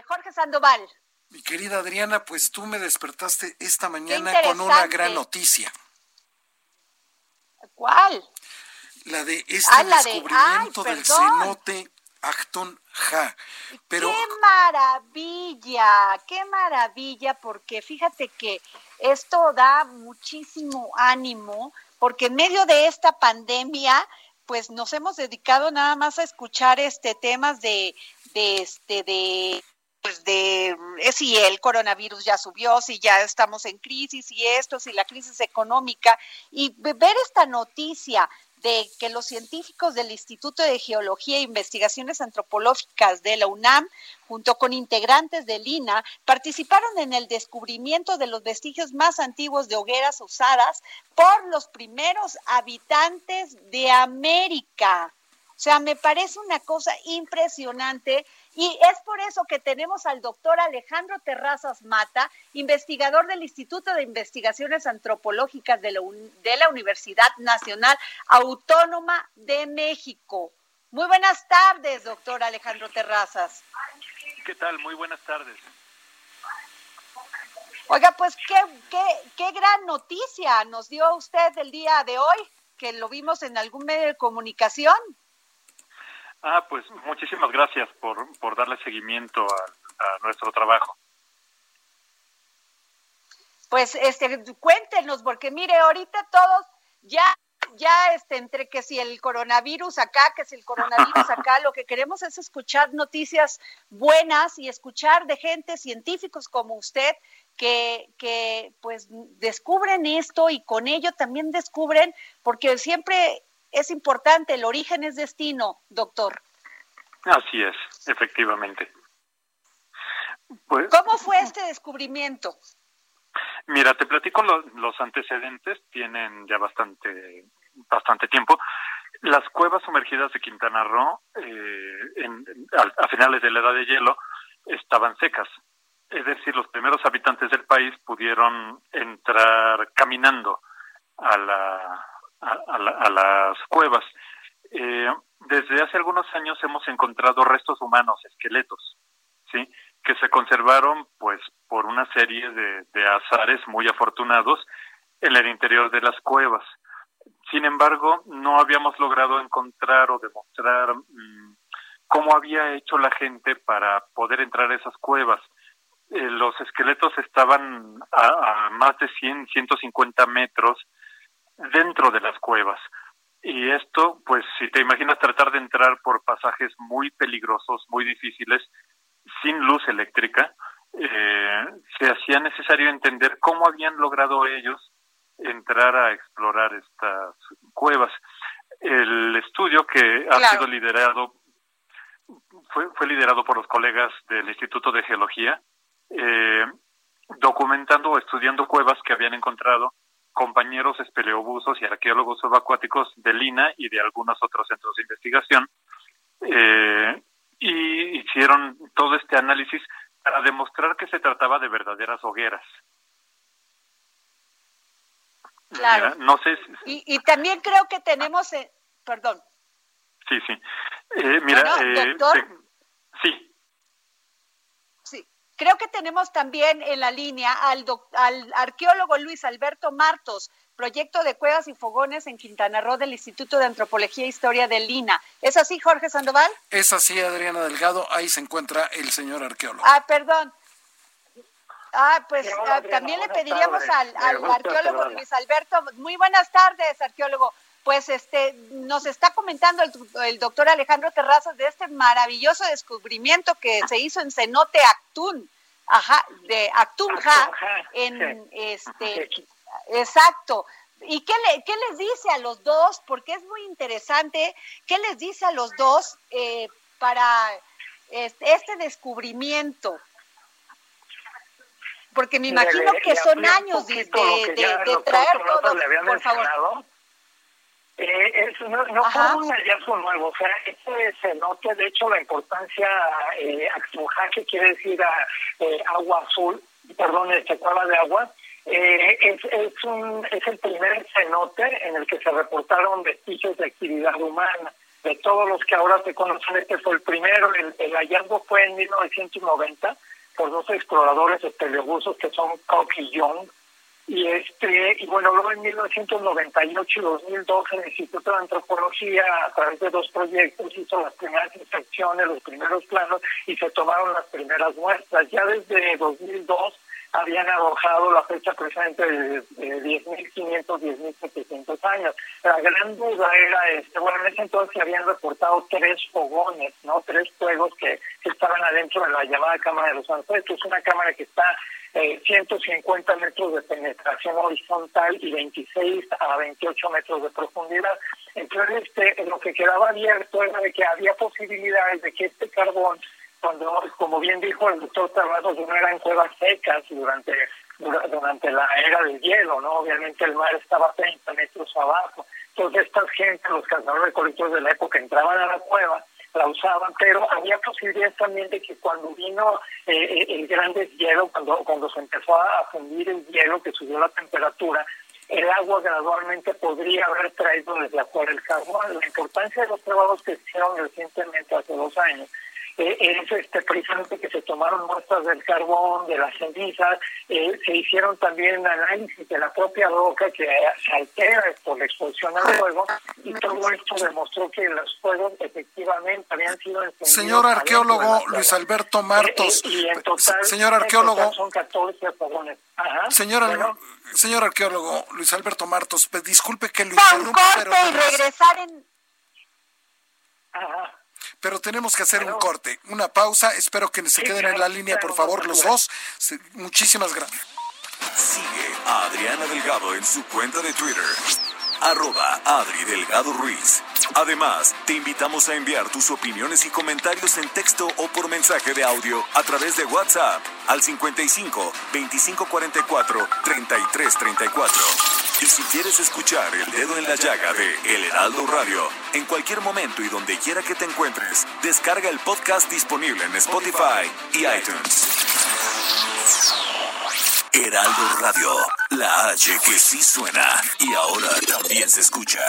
Eh, Jorge Sandoval. Mi querida Adriana, pues tú me despertaste esta mañana con una gran noticia. ¿Cuál? La de este Ah, la de- descubrimiento ay, del cenote Acton Ja. Pero Qué maravilla, qué maravilla, porque fíjate que esto da muchísimo ánimo, porque en medio de esta pandemia, pues nos hemos dedicado nada más a escuchar este temas de, de este, de pues de eh, si el coronavirus ya subió, si ya estamos en crisis, si esto, si la crisis económica, y ve- ver esta noticia de que los científicos del Instituto de Geología e Investigaciones Antropológicas de la UNAM, junto con integrantes del INA, participaron en el descubrimiento de los vestigios más antiguos de hogueras usadas por los primeros habitantes de América. O sea, me parece una cosa impresionante y es por eso que tenemos al doctor Alejandro Terrazas Mata, investigador del Instituto de Investigaciones Antropológicas de la, Un- de la Universidad Nacional Autónoma de México. Muy buenas tardes, doctor Alejandro Terrazas. ¿Qué tal? Muy buenas tardes. Oiga, pues qué, qué, qué gran noticia nos dio usted el día de hoy, que lo vimos en algún medio de comunicación. Ah, pues muchísimas gracias por, por darle seguimiento a, a nuestro trabajo. Pues este cuéntenos porque mire, ahorita todos ya ya este entre que si el coronavirus acá, que si el coronavirus acá, lo que queremos es escuchar noticias buenas y escuchar de gente científicos como usted que que pues descubren esto y con ello también descubren porque siempre es importante, el origen es destino, doctor. Así es, efectivamente. Pues, ¿Cómo fue este descubrimiento? mira, te platico lo- los antecedentes, tienen ya bastante, bastante tiempo. Las cuevas sumergidas de Quintana Roo, eh, en- a, a finales de la edad de hielo, estaban secas. Es decir, los primeros habitantes del país pudieron entrar caminando a, la, a, la- a las cuevas. Eh, desde hace algunos años hemos encontrado restos humanos, esqueletos, ¿sí? que se conservaron pues por una serie de, azares muy afortunados en el interior de las cuevas. Sin embargo, no habíamos logrado encontrar o demostrar mm, cómo había hecho la gente para poder entrar a esas cuevas. Eh, los esqueletos estaban a, a más de 100, 150 metros dentro de las cuevas. Y esto, pues, si te imaginas tratar de entrar por pasajes muy peligrosos, muy difíciles, sin luz eléctrica, eh, se hacía necesario entender cómo habían logrado ellos entrar a explorar estas cuevas. El estudio que ha Claro. sido liderado fue, fue liderado por los colegas del Instituto de Geología, eh, documentando o estudiando cuevas que habían encontrado compañeros espeleobusos y arqueólogos subacuáticos de Lina y de algunos otros centros de investigación, eh, y hicieron todo este análisis para demostrar que se trataba de verdaderas hogueras. Claro. No sé, si- Y, y también creo que tenemos, eh, perdón, sí, sí. Eh, mira, Bueno, eh, doctor. te- creo que tenemos también en la línea al, doc- al arqueólogo Luis Alberto Martos, proyecto de cuevas y fogones en Quintana Roo del Instituto de Antropología e Historia del Lina. ¿Es así, Jorge Sandoval? es así, Adriana Delgado, ahí se encuentra el señor arqueólogo. Ah, perdón. Ah, pues hola, ah, Adriana, también le pediríamos tardes. al, arqueólogo. Luis Alberto. Muy buenas tardes, arqueólogo. Pues este nos está comentando el, el doctor Alejandro Terrazas de este maravilloso descubrimiento que se hizo en cenote Actun, ajá, de Actunja, en sí. este Sí. Exacto. ¿Y qué, le, qué les dice a los dos? Porque es muy interesante. ¿Qué les dice a los dos? Eh, para este descubrimiento? Porque me imagino que son años de, de, traer todo, por favor. Eh, es, no, no fue un hallazgo nuevo, o sea, este cenote, de hecho, la importancia, eh, que quiere decir a, eh, agua azul, perdón, este cueva de agua, eh, es, es, un, es el primer cenote en el que se reportaron vestigios de actividad humana. De todos los que ahora se conocen, este fue el primero. El, el hallazgo fue en 1990 por dos exploradores peleobusos que son Koch y Young y este y bueno luego en 1998 y 2012 el Instituto de Antropología a través de dos proyectos hizo las primeras inspecciones los primeros planos y se tomaron las primeras muestras. Ya desde 2002 habían arrojado la fecha presente de, 10.500, 10.700 años. La gran duda era, este, bueno, en ese entonces habían reportado tres fogones, ¿no? Tres fuegos que, estaban adentro de la llamada Cámara de los Ancestros, una cámara que está eh, 150 metros de penetración horizontal y 26 a 28 metros de profundidad. Entonces, este, lo que quedaba abierto era de que había posibilidades de que este carbón cuando, como bien dijo el doctor Terrazos, no eran cuevas secas durante durante la era del hielo, ¿no? Obviamente el mar estaba 30 metros abajo. Entonces estas gente, los cazadores recolectores de la época, entraban a la cueva, la usaban, pero había posibilidades también de que cuando vino eh, eh, el gran deshielo, cuando, cuando se empezó a fundir el hielo, que subió la temperatura, el agua gradualmente podría haber traído desde afuera el carbón. La importancia de los trabajos que hicieron recientemente, hace dos años, eh, es este, precisamente que se tomaron muestras del carbón, de las cenizas, eh, se hicieron también análisis de la propia roca que se altera por la exposición al fuego y todo esto demostró que los fuegos efectivamente habían sido encendidos. Señor arqueólogo Luis Alberto Martos, eh, en total, señor arqueólogo, son 14 fogones. Señor, señor arqueólogo Luis Alberto Martos, pues, disculpe que lo interrumpa, pero... y regresar en... Ajá pero tenemos que hacer un corte, una pausa. Espero que se queden en la línea, por favor, los dos. Muchísimas gracias. Sigue a Adriana Delgado en su cuenta de Twitter arroba Adri Delgado Ruiz. Además, te invitamos a enviar tus opiniones y comentarios en texto o por mensaje de audio a través de WhatsApp al 55 2544 3334. Y si quieres escuchar El Dedo en la Llaga de El Heraldo Radio, en cualquier momento y donde quiera que te encuentres, descarga el podcast disponible en Spotify y iTunes. Heraldo Radio, la H que sí suena y ahora también se escucha.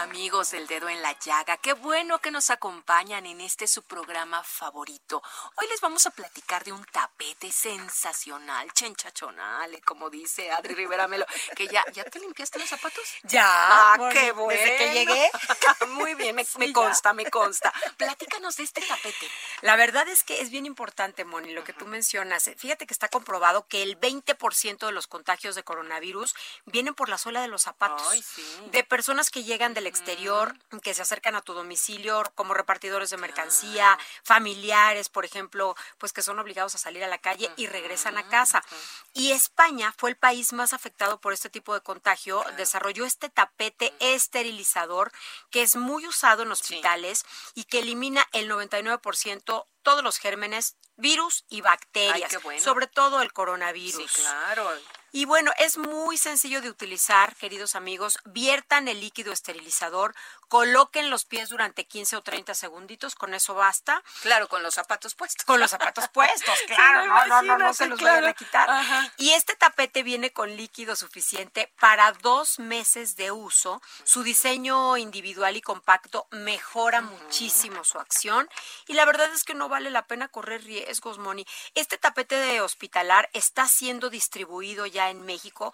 Amigos del dedo en la llaga, qué bueno que nos acompañan en este su programa favorito. Hoy les vamos a platicar de un tapete sensacional, chenchachonal, como dice Adri Rivera Melo, que ya, ¿ya te limpiaste los zapatos? Ya, ah, qué bueno. Desde que llegué. Muy bien, me, consta, me consta. Platícanos de este tapete. La verdad es que es bien importante, Moni, lo que tú mencionas. Fíjate que está comprobado que el 20% de los contagios de coronavirus vienen por la suela de los zapatos. Ay, sí. De personas que llegan del exterior, que se acercan a tu domicilio como repartidores de mercancía, familiares, por ejemplo, pues que son obligados a salir a la calle y regresan a casa. Y España fue el país más afectado por este tipo de contagio, desarrolló este tapete esterilizador que es muy usado en hospitales y que elimina el 99% todos los gérmenes, virus y bacterias, sobre todo el coronavirus. Sí, claro. Y bueno, es muy sencillo de utilizar, queridos amigos. Viertan el líquido esterilizador, coloquen los pies durante 15 o 30 segunditos, con eso basta. Claro, con los zapatos puestos. Con los zapatos puestos, claro, no, no, no, no, se los claro. a quitar. Y este tapete viene con líquido suficiente para dos meses de uso. Su diseño individual y compacto mejora muchísimo su acción. Y la verdad es que no vale la pena correr riesgos, Moni. Este tapete de hospitalar está siendo distribuido ya en México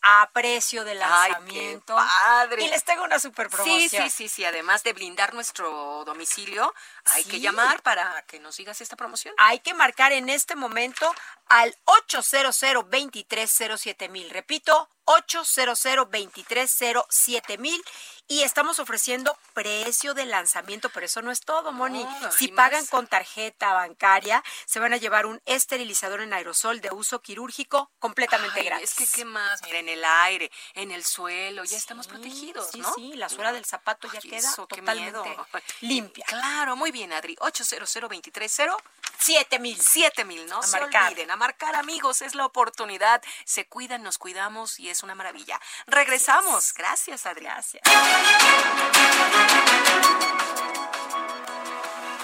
a precio de lanzamiento. padre. Y les tengo una super promoción. Sí, sí, sí, sí. Además de blindar nuestro domicilio, hay que llamar para que nos sigas esta promoción. Hay que marcar en este momento al 800 230 mil. Repito, 800 230 mil. Y estamos ofreciendo precio de lanzamiento, pero eso no es todo, Moni. si pagan con tarjeta bancaria, se van a llevar un esterilizador en aerosol de uso quirúrgico completamente gratis. Es que, ¿qué más? Mira, en el aire, en el suelo, ya estamos protegidos, sí, ¿no? Sí, la suela del zapato ya queda totalmente limpia. Claro, muy bien, Adri. 800 230 7000. 7000, no a se marcar. olviden. A marcar, amigos, es la oportunidad. Se cuidan, nos cuidamos y es una maravilla. Regresamos. Gracias, Adri. Gracias.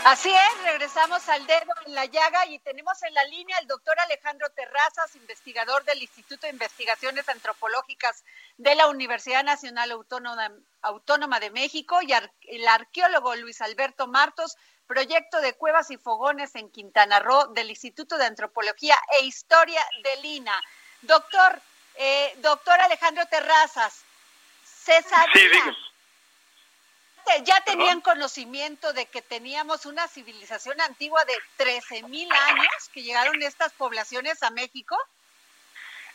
Así es, regresamos al dedo en la llaga y tenemos en la línea al doctor Alejandro Terrazas, investigador del Instituto de Investigaciones Antropológicas de la Universidad Nacional Autónoma, Autónoma de México y el arqueólogo Luis Alberto Martos, proyecto de cuevas y fogones en Quintana Roo del Instituto de Antropología e Historia de Lina. Doctor, eh, doctor Alejandro Terrazas, ¿se sabía? ya tenían conocimiento de que teníamos una civilización antigua de 13.000 años que llegaron estas poblaciones a México?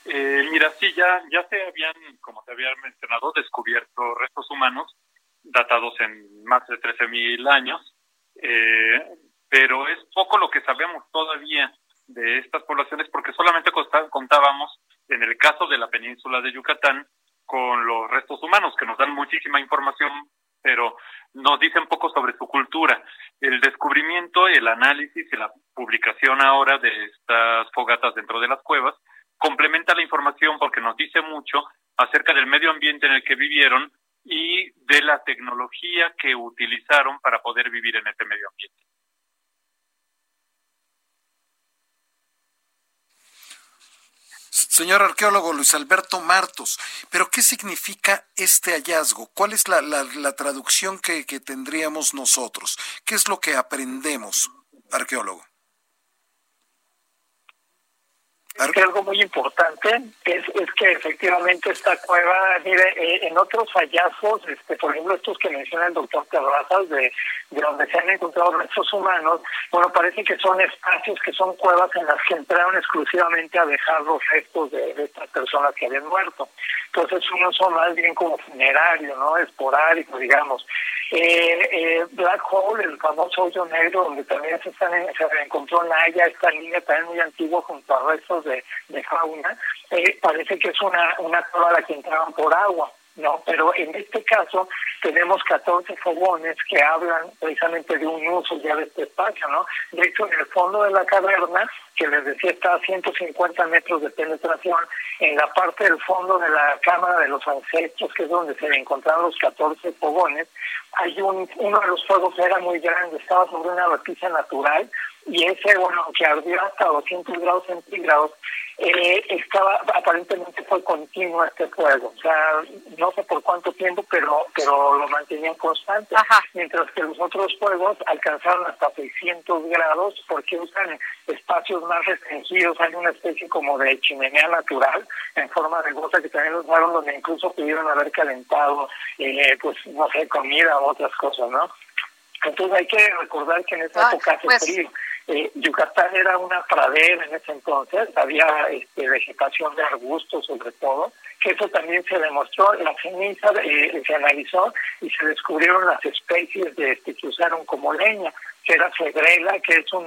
Eh, mira, sí, ya, ya se habían, como te había mencionado, descubierto restos humanos datados en más de 13.000 años, eh, pero es poco lo que sabemos todavía de estas poblaciones porque solamente contábamos, en el caso de la península de Yucatán, con los restos humanos, que nos dan muchísima información pero nos dicen poco sobre su cultura. El descubrimiento, el análisis y la publicación ahora de estas fogatas dentro de las cuevas complementa la información porque nos dice mucho acerca del medio ambiente en el que vivieron y de la tecnología que utilizaron para poder vivir en ese medio ambiente. Señor arqueólogo Luis Alberto Martos, pero ¿qué significa este hallazgo? ¿Cuál es la, la, traducción que, que tendríamos nosotros? ¿Qué es lo que aprendemos, arqueólogo? Algo muy importante es, es que efectivamente esta cueva, mire, eh, en otros hallazgos, este, por ejemplo, estos que menciona el doctor Terrazas, de, de donde se han encontrado restos humanos, bueno, parece que son espacios que son cuevas en las que entraron exclusivamente a dejar los restos de, de estas personas que habían muerto. Entonces, uno son más bien como funerario, ¿no? Esporádico, digamos. Eh, eh, Black Hole, el famoso hoyo negro, donde también se, están se encontró Naya, esta línea también muy antigua junto a restos de, de fauna, eh, parece que es una, una cueva a la que entraban por agua. ¿No? Pero en este caso tenemos 14 fogones que hablan precisamente de un uso ya de este espacio, ¿no? De hecho, en el fondo de la caverna, que les decía está a 150 metros de penetración, en la parte del fondo de la cámara de los ancestros, que es donde se encontraron los 14 fogones, hay un, uno de los fuegos era muy grande, estaba sobre una repisa natural, y ese, bueno, que ardió hasta 200 grados centígrados, eh, estaba, aparentemente fue continuo este fuego, o sea, no sé por cuánto tiempo, pero pero lo mantenían constante, mientras que los otros fuegos alcanzaron hasta 600 grados porque usan espacios más restringidos, hay una especie como de chimenea natural en forma de gota que también usaron donde incluso pudieron haber calentado, eh, pues, no sé, comida o otras cosas, ¿no? Entonces hay que recordar que en esa época hace pues, frío. Eh, Yucatán era una pradera en ese entonces, había este, vegetación de arbustos sobre todo, que eso también se demostró, la ceniza eh, se analizó y se descubrieron las especies de este, que usaron como leña, que era cedrela, que es un,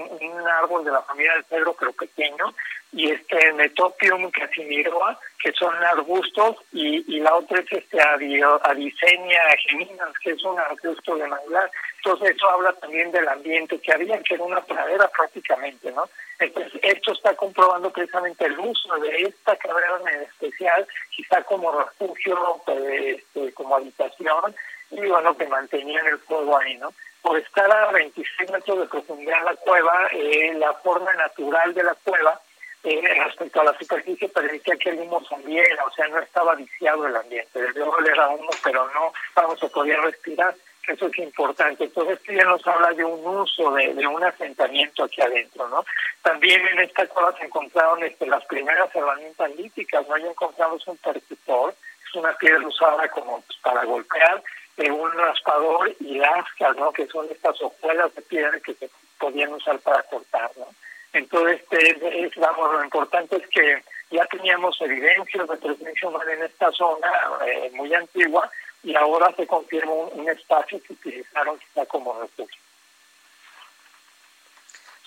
árbol de la familia del cedro pero pequeño, y este Metopium casimiroa, que son arbustos, y, y la otra es este Avicenia geminas, que es un arbusto de manglar. Entonces eso habla también del ambiente que había, que era una pradera prácticamente, ¿no? Entonces esto está comprobando precisamente el uso de esta caverna en especial, quizá como refugio, pues, este, como habitación, y bueno, que mantenían el fuego ahí, ¿no? Por estar a 26 metros de profundidad la cueva, eh, la forma natural de la cueva, eh, respecto a la superficie permitía que el humo saliera, o sea, no estaba viciado el ambiente. Desde oler era humo, pero no, vamos, a poder respirar. Eso es importante. Entonces, esto ya nos habla de un uso, de, de un asentamiento aquí adentro, ¿no? También en esta cueva se encontraron este, las primeras herramientas líticas, ¿no? Ya encontramos un percutor, es una piedra usada como pues, para golpear, eh, un raspador y lascas, ¿no? Que son estas hojuelas de piedra que se podían usar para cortar, ¿no? Entonces, este, es, vamos, lo importante es que ya teníamos evidencias de presencia humana en esta zona eh, muy antigua, y ahora se confirma un, espacio que utilizaron quizá como refugio.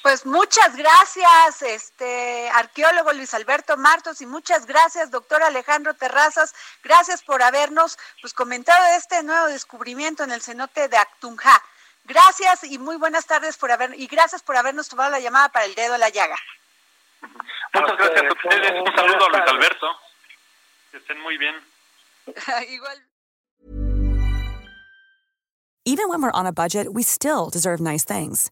Pues muchas gracias, este arqueólogo Luis Alberto Martos, y muchas gracias, doctor Alejandro Terrazas. Gracias por habernos pues, comentado este nuevo descubrimiento en el cenote de Actunja. Gracias y muy buenas tardes por haber y gracias por habernos tomado la llamada para el dedo a la llaga. Muchas gracias a ustedes. Un saludo a Luis Alberto. Que estén muy bien. Igual. Even when we're on a budget, we still deserve nice things.